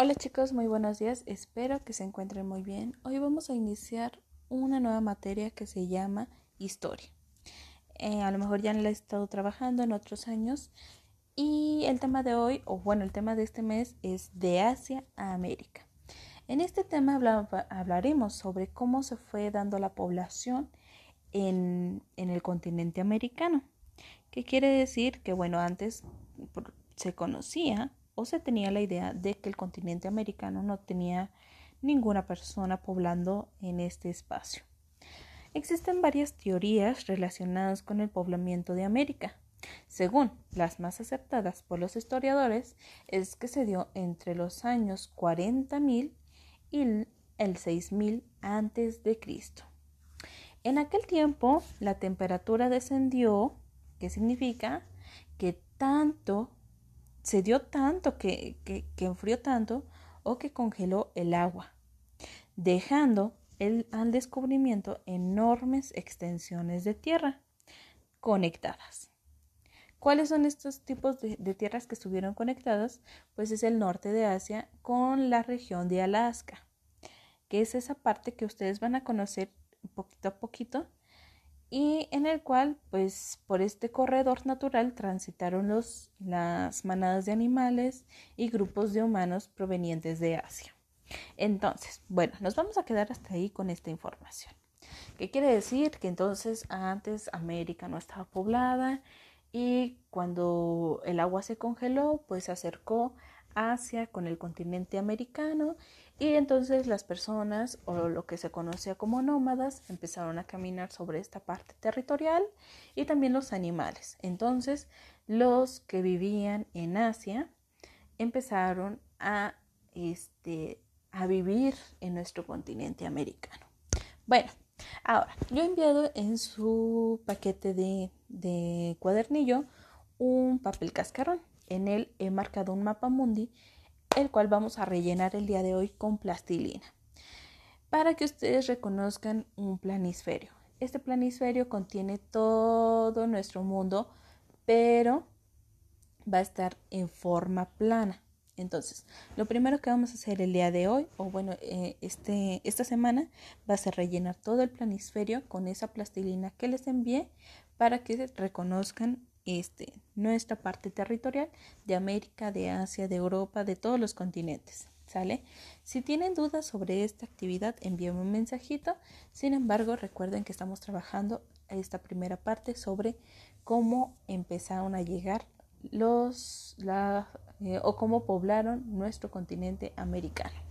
Hola chicos, muy buenos días. Espero que se encuentren muy bien. Hoy vamos a iniciar una nueva materia que se llama historia. Eh, a lo mejor ya la he estado trabajando en otros años y el tema de hoy, o bueno, el tema de este mes es de Asia a América. En este tema hablaremos sobre cómo se fue dando la población en, en el continente americano. ¿Qué quiere decir? Que bueno, antes se conocía o se tenía la idea de que el continente americano no tenía ninguna persona poblando en este espacio. Existen varias teorías relacionadas con el poblamiento de América. Según las más aceptadas por los historiadores, es que se dio entre los años 40.000 y el 6000 antes de Cristo. En aquel tiempo la temperatura descendió, que significa que tanto se dio tanto que, enfrió tanto o que congeló el agua, dejando al descubrimiento enormes extensiones de tierra conectadas. ¿Cuáles son estos tipos de, de, tierras que estuvieron conectadas? Pues es el norte de Asia con la región de Alaska, que es esa parte que ustedes van a conocer poquito a poquito y en el cual, pues, por este corredor natural transitaron los, las manadas de animales y grupos de humanos provenientes de Asia. Entonces, bueno, nos vamos a quedar hasta ahí con esta información. ¿Qué quiere decir? Que entonces antes América no estaba poblada y cuando el agua se congeló, pues se acercó Asia con el continente americano y entonces las personas o lo que se conocía como nómadas empezaron a caminar sobre esta parte territorial y también los animales. Entonces los que vivían en Asia empezaron a, este, a vivir en nuestro continente americano. Bueno, ahora yo he enviado en su paquete de, de cuadernillo un papel cascarón. En él he marcado un mapa mundi, el cual vamos a rellenar el día de hoy con plastilina, para que ustedes reconozcan un planisferio. Este planisferio contiene todo nuestro mundo, pero va a estar en forma plana. Entonces, lo primero que vamos a hacer el día de hoy, o bueno, eh, este, esta semana, va a ser rellenar todo el planisferio con esa plastilina que les envié para que reconozcan este, nuestra parte territorial de América, de Asia, de Europa, de todos los continentes. ¿Sale? Si tienen dudas sobre esta actividad, envíenme un mensajito. Sin embargo, recuerden que estamos trabajando esta primera parte sobre cómo empezaron a llegar los la, eh, o cómo poblaron nuestro continente americano.